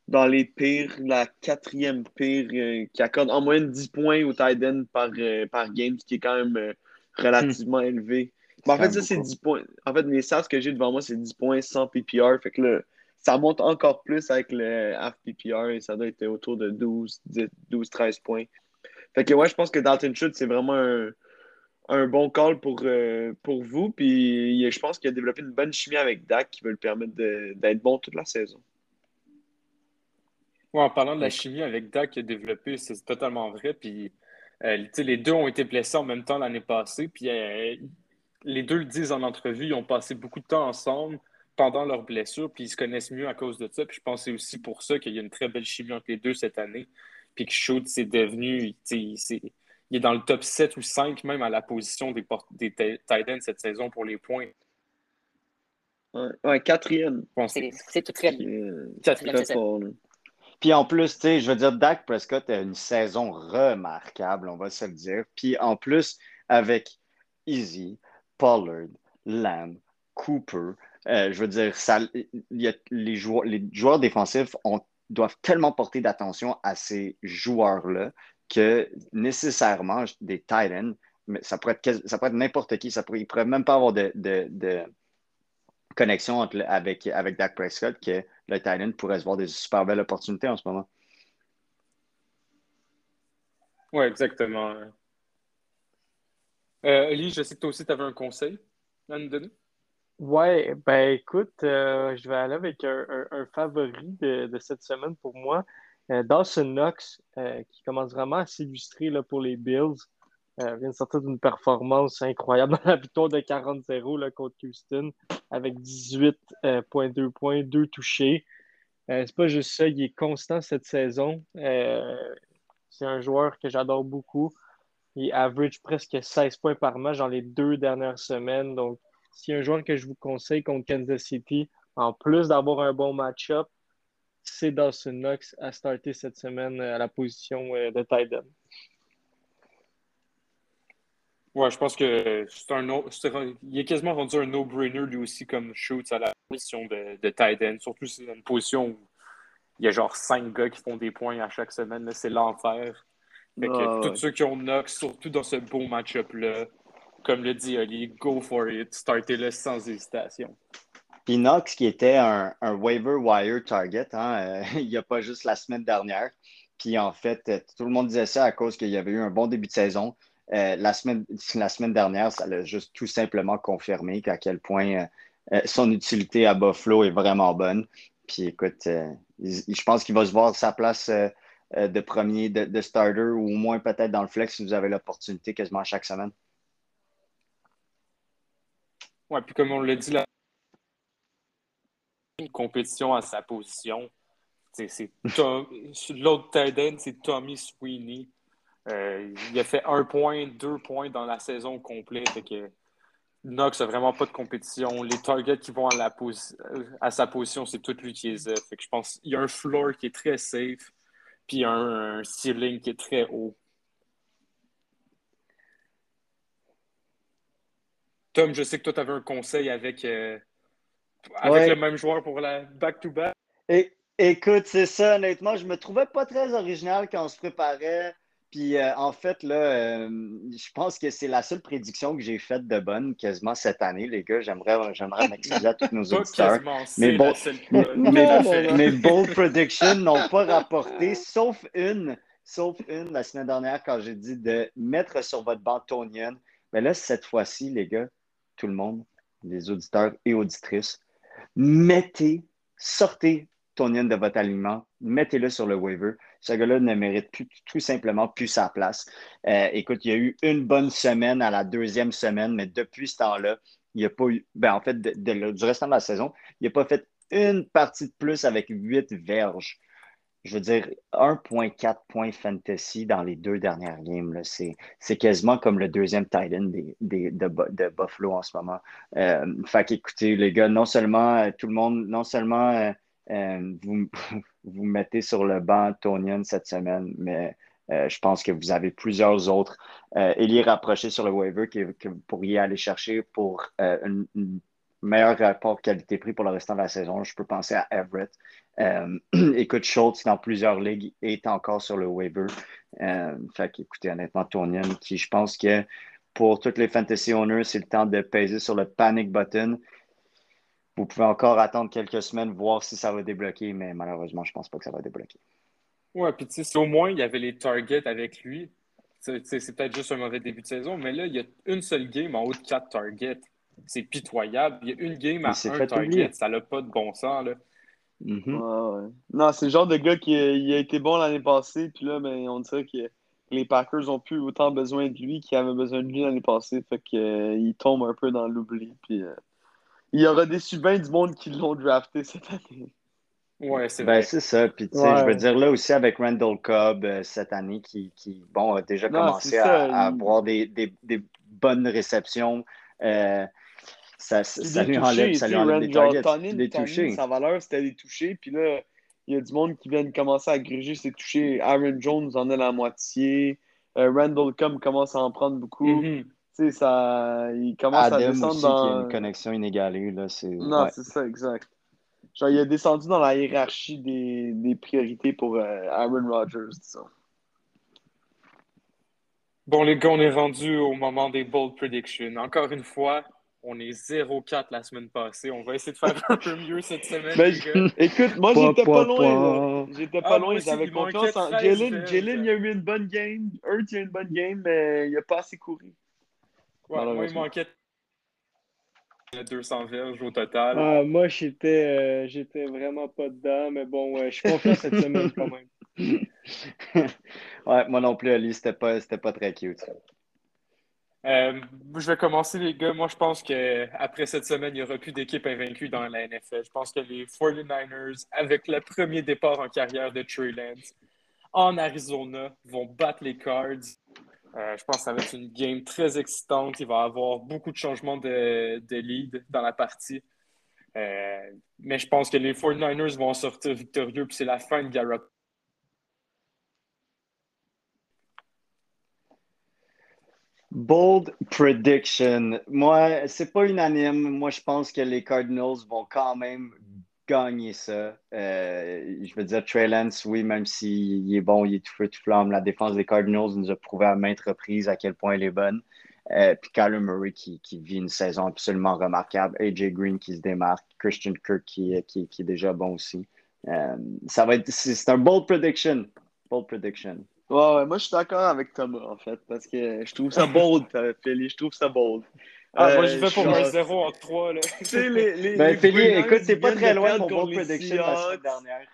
dans les pires, la quatrième pire, qui accorde en moyenne 10 points aux Titans par, par game, ce qui est quand même relativement élevé en fait, ça, c'est 10 points. En fait, les stats que j'ai devant moi, c'est 10 points sans PPR. Fait que là, ça monte encore plus avec le half PPR et ça doit être autour de 12, 12 13 points. Fait que ouais, je pense que Dalton Schultz, c'est vraiment un, bon call pour, euh, pour vous. Puis je pense qu'il a développé une bonne chimie avec Dak qui va lui permettre d'être bon toute la saison. Ouais, en parlant de la chimie avec Dak qui a développé, c'est totalement vrai. Puis euh, les deux ont été blessés en même temps l'année passée. Puis euh, les deux le disent en entrevue, ils ont passé beaucoup de temps ensemble pendant leur blessure, puis ils se connaissent mieux à cause de ça. Puis je pense que c'est aussi pour ça qu'il y a une très belle chimie entre les deux cette année. Puis que Schultz c'est devenu, il est dans le top 7 ou 5 même à la position des, des Titans cette saison pour les points. Ouais, quatrième. C'est tout très Quatrième. Puis en plus, tu sais, je veux dire, Dak Prescott a une saison remarquable, on va se le dire. Puis en plus, avec Easy, Pollard, Lamb, Cooper. Euh, je veux dire, ça, les, joueurs, les joueurs défensifs doivent tellement porter d'attention à ces joueurs-là que nécessairement des Titans, mais ça pourrait être, ça pourrait être n'importe qui, ça pourrait, il pourrait même pas avoir de, connexion avec, avec Dak Prescott que le Titan pourrait se voir des super belles opportunités en ce moment. Oui, exactement. Euh, je sais que toi aussi, tu avais un conseil à nous donner. Ouais, ben écoute, euh, je vais aller avec un, favori de, cette semaine pour moi. Euh, Dawson Knox, euh, qui commence vraiment à s'illustrer pour les Bills. vient de sortir d'une performance incroyable dans la victoire de 40-0 contre Houston, avec 18.2 points, 2 touchés. c'est pas juste ça, il est constant cette saison. c'est un joueur que j'adore beaucoup. Il average presque 16 points par match dans les deux dernières semaines. Donc, a un joueur que je vous conseille contre Kansas City, en plus d'avoir un bon match-up, c'est Dawson Knox à starter cette semaine à la position euh, de tight end. Ouais, je pense que c'est un il est quasiment rendu un no-brainer lui aussi comme shoots à la position de, de tight end. Surtout si c'est une position où il y a genre cinq gars qui font des points à chaque semaine. C'est l'enfer. Fait que tous ceux qui ont Knox, surtout dans ce beau match-up-là, comme le dit Ali, go for it, startez-le sans hésitation. Puis Knox, qui était un, waiver wire target, hein, euh, il n'y a pas juste la semaine dernière. Puis en fait, euh, tout le monde disait ça à cause qu'il y avait eu un bon début de saison. Euh, la, semaine, la dernière, ça l'a juste tout simplement confirmé à quel point son utilité à Buffalo est vraiment bonne. Puis écoute, je pense qu'il va se voir sa place de premier, de, starter, ou au moins peut-être dans le flex si vous avez l'opportunité quasiment chaque semaine. Oui, puis comme on l'a dit, là, une compétition à sa position. L'autre tight c'est Tommy Sweeney. Euh, il a fait un point, deux points dans la saison complète. Que Knox a vraiment pas de compétition. Les targets qui vont à, sa position, c'est tout lui qui les a. Fait que je pense qu'il y a un floor qui est très safe, puis un, un ceiling qui est très haut. Tom, je sais que toi, tu avais un conseil avec, euh, avec Ouais. le même joueur pour la back-to-back. Écoute, c'est ça, honnêtement, je me trouvais pas très original quand on se préparait. Puis euh, en fait, là, euh, je pense que c'est la seule prédiction que j'ai faite de bonne quasiment cette année, les gars. J'aimerais, j'aimerais m'excuser à tous nos auditeurs. seule non. mes bold predictions n'ont pas rapporté, sauf une, sauf une la semaine dernière quand j'ai dit de mettre sur votre banc Tonian. Mais là, cette fois-ci, les gars, tout le monde, les auditeurs et auditrices, mettez, sortez Tonian de votre alignement, mettez-le sur le waiver. Ce gars-là ne mérite plus- tout simplement plus sa place. Euh, écoute, il y a eu une bonne semaine à la deuxième semaine, mais depuis ce temps-là, il n'y a pas eu, ben, en fait, du restant de la saison, il n'a pas fait une partie de plus avec 8 verges. Je veux dire, 1.4 points fantasy dans les deux dernières games. C'est, quasiment comme le deuxième tight end des, des- de, Bu- de Buffalo en ce moment. Euh, fait qu'écoutez, les gars, non seulement euh, tout le monde, non seulement euh, euh, vous, vous mettez sur le banc Tonian cette semaine, mais je pense que vous avez plusieurs autres ailiers rapprochés sur le waiver que, que vous pourriez aller chercher pour une meilleur rapport qualité-prix pour le restant de la saison. Je peux penser à Everett. Euh, écoute, Schultz, dans plusieurs ligues, est encore sur le waiver. Euh, fait qu'écoutez, honnêtement, Tonian, qui je pense que pour tous les fantasy owners, c'est le temps de peser sur le panic button. Vous pouvez encore attendre quelques semaines, voir si ça va débloquer, mais malheureusement, je pense pas que ça va débloquer. Ouais, puis tu sais, au moins il y avait les targets avec lui, c'est peut-être juste un mauvais début de saison, mais là, il y a une seule game en haut de quatre targets. C'est pitoyable. Il y a une game à un fait target, oublier. ça n'a pas de bon sens. Là. Mhm. Ouais, ouais. Non, c'est le genre de gars qui a, il a été bon l'année passée, puis là, ben, on dirait que les Packers ont plus autant besoin de lui qu'ils avaient besoin de lui l'année passée. Fait que, euh, il tombe un peu dans l'oubli. Puis, euh, il y aura déçu bien du monde qui l'ont drafté cette année. Ouais, c'est Ben, vrai. c'est ça. Puis, tu sais, Ouais. je veux dire, là aussi, avec Randall Cobb euh, cette année, qui, qui, bon, a déjà Non, commencé ça, à, avoir des, des, des bonnes réceptions, euh, ça, ça, lui touchés, enlève, ça lui enlève des targets, Tonyan- des touchés. sa valeur, c'était des touchés. Puis là, il y a du monde qui vient de commencer à gruger ses touchés. Aaron Jones en a la moitié. Euh, Randall Cobb commence à en prendre beaucoup. Mhm. Tu sais, ça, il commence à Adam descendre aussi, qui a dans... une connexion inégalée, là, c'est... Non, ouais. c'est ça, exact. Genre, il a descendu dans la hiérarchie des, des priorités pour euh, Aaron Rodgers, disons. Bon, les gars, on est rendu au moment des bold predictions. Encore une fois, on est 0-4 la semaine passée. On va essayer de faire un peu mieux cette semaine, Ben, les gars. Écoute, moi, j'étais pas loin. J'étais Ah, pas moi loin, j'avais confiance en 13 Jalen. verges. Jalen, il a eu une bonne game. Hurt, il a eu une bonne game, mais il a pas assez couru. Ouais, moi, il manquait 200 verges au total. Ah, moi, j'étais euh, j'étais vraiment pas dedans, mais bon, euh, je suis confiant cette semaine quand même. ouais, moi non plus, Ali, c'était pas, c'était pas très cute. Euh, je vais commencer, les gars. Moi, je pense qu'après cette semaine, il n'y aura plus d'équipe invaincue dans la NFL. Je pense que les 49ers, avec le premier départ en carrière de Trey Lance en Arizona, vont battre les Cards. Euh, je pense que ça va être une game très excitante. Il va y avoir beaucoup de changements de, lead dans la partie. Euh, mais je pense que les 49ers vont sortir victorieux, puis c'est la fin de Garrett. Bold prediction. Moi, c'est pas unanime. Moi, je pense que les Cardinals vont quand même gagner ça. Euh, je veux dire, Trey Lance, oui, même s'il est bon, il est tout feu, tout flamme. La défense des Cardinals nous a prouvé à maintes reprises à quel point elle est bonne. Euh, puis Kyler Murray qui, vit une saison absolument remarquable. AJ Green qui se démarque. Christian Kirk qui, qui, est déjà bon aussi. Euh, ça va être, c'est un bold prediction. Bold prediction. Ouais, ouais, moi, je suis d'accord avec Thomas, en fait, parce que je trouve ça bold, euh, Philly. Je trouve ça bold. Ah, moi, Euh, j'y vais pour un 0 en 3. Là. Tu sais, les, les, Ben, les Philly, 49ers, écoute, t'es pas très loin de mon prediction la semaine dernière.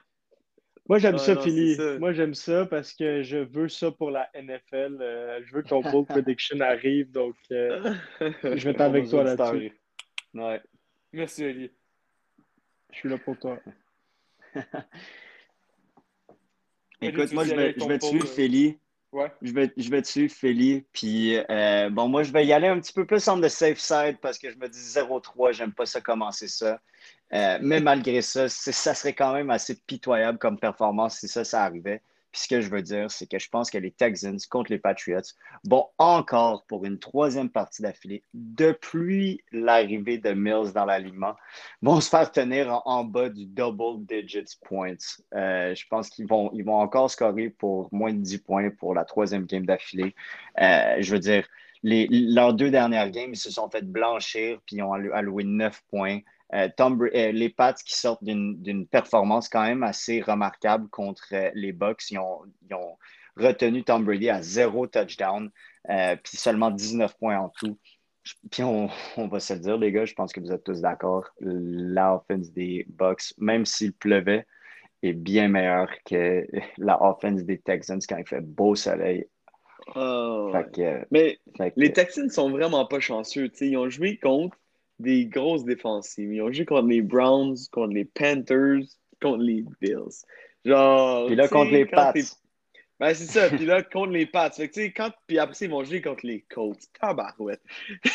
Moi, j'aime Ouais, ça, non, Philly. c'est ça. Moi, j'aime ça parce que je veux ça pour la NFL. Euh, je veux que ton bold prediction arrive, donc euh, je vais être avec toi là-dessus. Ouais. Merci, Ali. Je suis là pour toi. Écoute, moi, dis je vais, je vais euh. Philly. Ouais. Je vais, je vais te suivre, Philly. Puis, euh, bon, moi, je vais y aller un petit peu plus on the safe side parce que je me dis 0-3, j'aime pas ça commencer ça. Euh, mais malgré ça, ça serait quand même assez pitoyable comme performance si ça, ça arrivait. Puis ce que je veux dire, c'est que je pense que les Texans contre les Patriots vont encore pour une troisième partie d'affilée, depuis l'arrivée de Mills dans l'alignement, vont se faire tenir en, bas du double digits points. Euh, je pense qu'ils vont, ils vont encore scorer pour moins de 10 points pour la troisième game d'affilée. Euh, je veux dire, leurs deux dernières games, ils se sont fait blanchir puis ils ont alloué, alloué 9 points. Euh, Tom euh, les Pats qui sortent d'une performance quand même assez remarquable contre euh, les Bucks. Ils ont, ils ont retenu Tom Brady à zéro touchdown, puis seulement 19 points en tout. Puis on, on va se le dire, les gars, je pense que vous êtes tous d'accord. La offense des Bucks, même s'il pleuvait, est bien meilleure que la offense des Texans quand il fait beau soleil. Fait que, Mais fait que- les Texans sont vraiment pas chanceux. Ils ont joué contre des grosses défensives. Ils ont joué contre les Browns, contre les Panthers, contre les Bills. Genre. Puis là, contre les Pats. Ben, c'est ça. Puis là, contre les Pats. Fait que, tu sais, quand... Puis après, ils vont jouer contre les Colts. Tabarouette.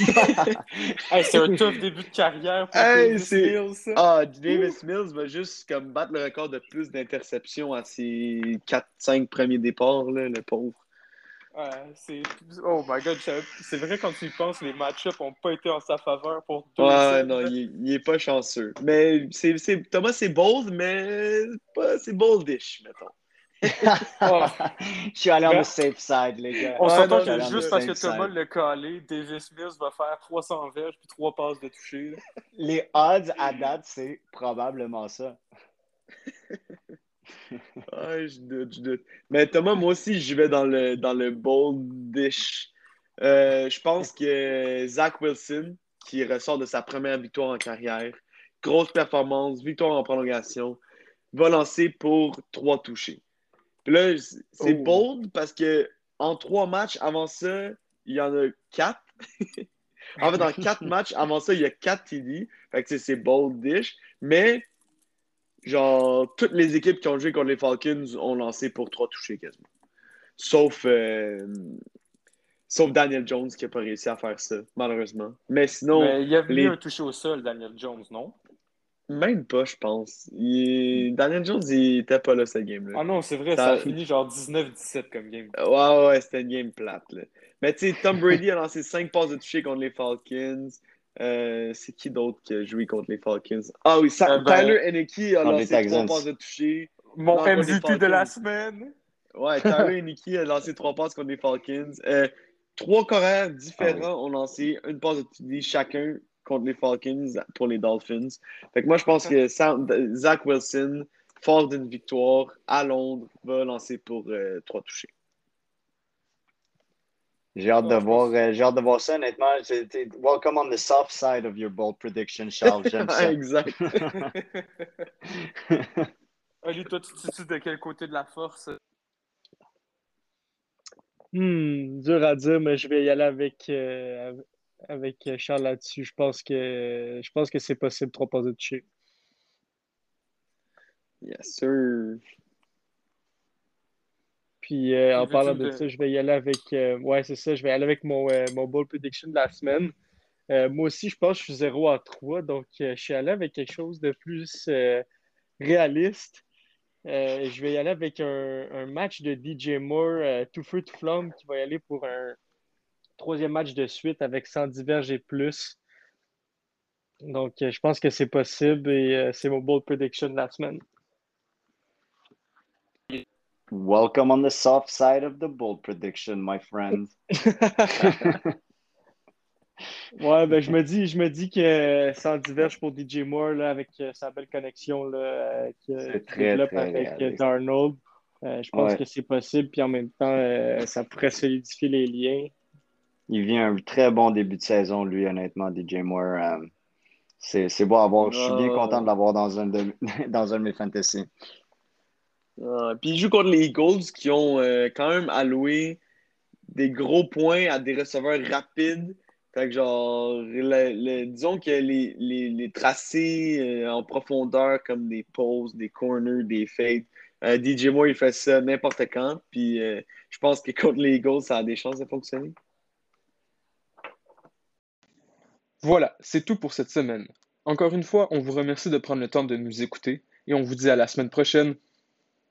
Hey, c'est un tough début de carrière pour Hey, Davis Mills. Ah, Davis Mills va juste comme battre le record de plus d'interceptions à ses 4-5 premiers départs, là, le pauvre. Ouais, c'est... Oh my god, c'est vrai quand tu y penses, les match-ups n'ont pas été en sa faveur pour deux Ouais, non, il, est- il est pas chanceux. Mais c'est, c'est- Thomas, c'est bold, mais pas, c'est boldish, mettons. je suis allé en the safe side, les gars. On s'entend que juste parce que Thomas l'a calé, Davis Mills va faire 300 verges puis 3 passes de toucher. là. Les odds à date, c'est probablement ça. Ouais, je doute, je doute. Mais Thomas, moi aussi, je vais dans le, dans le boldish. Euh, je pense que Zach Wilson, qui ressort de sa première victoire en carrière, grosse performance, victoire en prolongation, va lancer pour trois touchés. Puis là, c'est Oh. bold parce que en trois matchs avant ça, il y en a quatre. en fait, dans quatre matchs avant ça, il y a quatre TD. Fait que c'est boldish. Mais genre, toutes les équipes qui ont joué contre les Falcons ont lancé pour trois touchés quasiment. Sauf, euh, sauf Daniel Jones qui n'a pas réussi à faire ça, malheureusement. Mais sinon, Mais il y a les- un touché au sol, Daniel Jones, non? même pas, je pense. Il- Daniel Jones, il était pas là, cette game-là. Ah non, c'est vrai, Ça- ça a fini genre 19-17 comme game. Ouais, ouais, ouais, c'était une game plate. Là. Mais tu sais, Tom Brady a lancé 5 passes de toucher contre les Falcons. Euh, c'est qui d'autre qui a joué contre les Falcons? Ah oui, Sa- Euh, ben, Tyler Henneke a les lancé 3 Texans. passes de toucher. Mon MVP de la semaine! Ouais, Tyler Henneke a lancé 3 passes contre les Falcons. Euh, trois coureurs différents ont lancé une passe de TD chacun contre les Falcons pour les Dolphins. Fait que moi, je pense que Sam- Zach Wilson, fort d'une victoire à Londres, va lancer pour 3 touchés. J'ai hâte, de voir, euh, j'ai hâte de voir ça, honnêtement. C'est- c'est- Welcome on the soft side of your bold prediction, Charles. J'aime ça. exact. Ali, toi, tu te situes de quel côté de la force? Hmm, dur à dire, mais je vais y aller avec, euh, avec Charles là-dessus. Je pense que je pense que c'est possible trois passes de toucher. Yes, sir. Puis euh, en parlant de ça, je vais y aller avec euh, ouais, c'est ça, je vais y aller avec mon, euh, mon bold prediction de la semaine. Euh, moi aussi, je pense que je suis 0 à 3, donc je suis allé avec quelque chose de plus réaliste. Je vais y aller avec un, un match de DJ Moore, tout feu, tout flamme, qui va y aller pour un troisième match de suite avec 110 verges et plus. Donc, je pense que c'est possible et c'est mon bold prediction de la semaine. Welcome on the soft side of the bold prediction, my friend. Ouais, ben je me dis, je me dis que sans diverge pour DJ Moore là, avec euh, sa belle connexion là, euh, qu'il développe très avec euh, réaliste. Darnold, euh, je pense Ouais. que c'est possible, puis en même temps, euh, ça pourrait solidifier les liens. Il vit un très bon début de saison, lui, honnêtement, DJ Moore. euh, c'est c'est beau à voir. Je suis bien content de l'avoir dans, un de, dans un de mes fantasy. Ah, puis il joue contre les Eagles qui ont euh, quand même alloué des gros points à des receveurs rapides. Fait que genre, disons que les, les, les tracés euh, en profondeur comme des posts, des corners, des fades, Euh, DJ Moore, il fait ça n'importe quand. Puis je pense que contre les Eagles, ça a des chances de fonctionner. Voilà, c'est tout pour cette semaine. Encore une fois, on vous remercie de prendre le temps de nous écouter et on vous dit à la semaine prochaine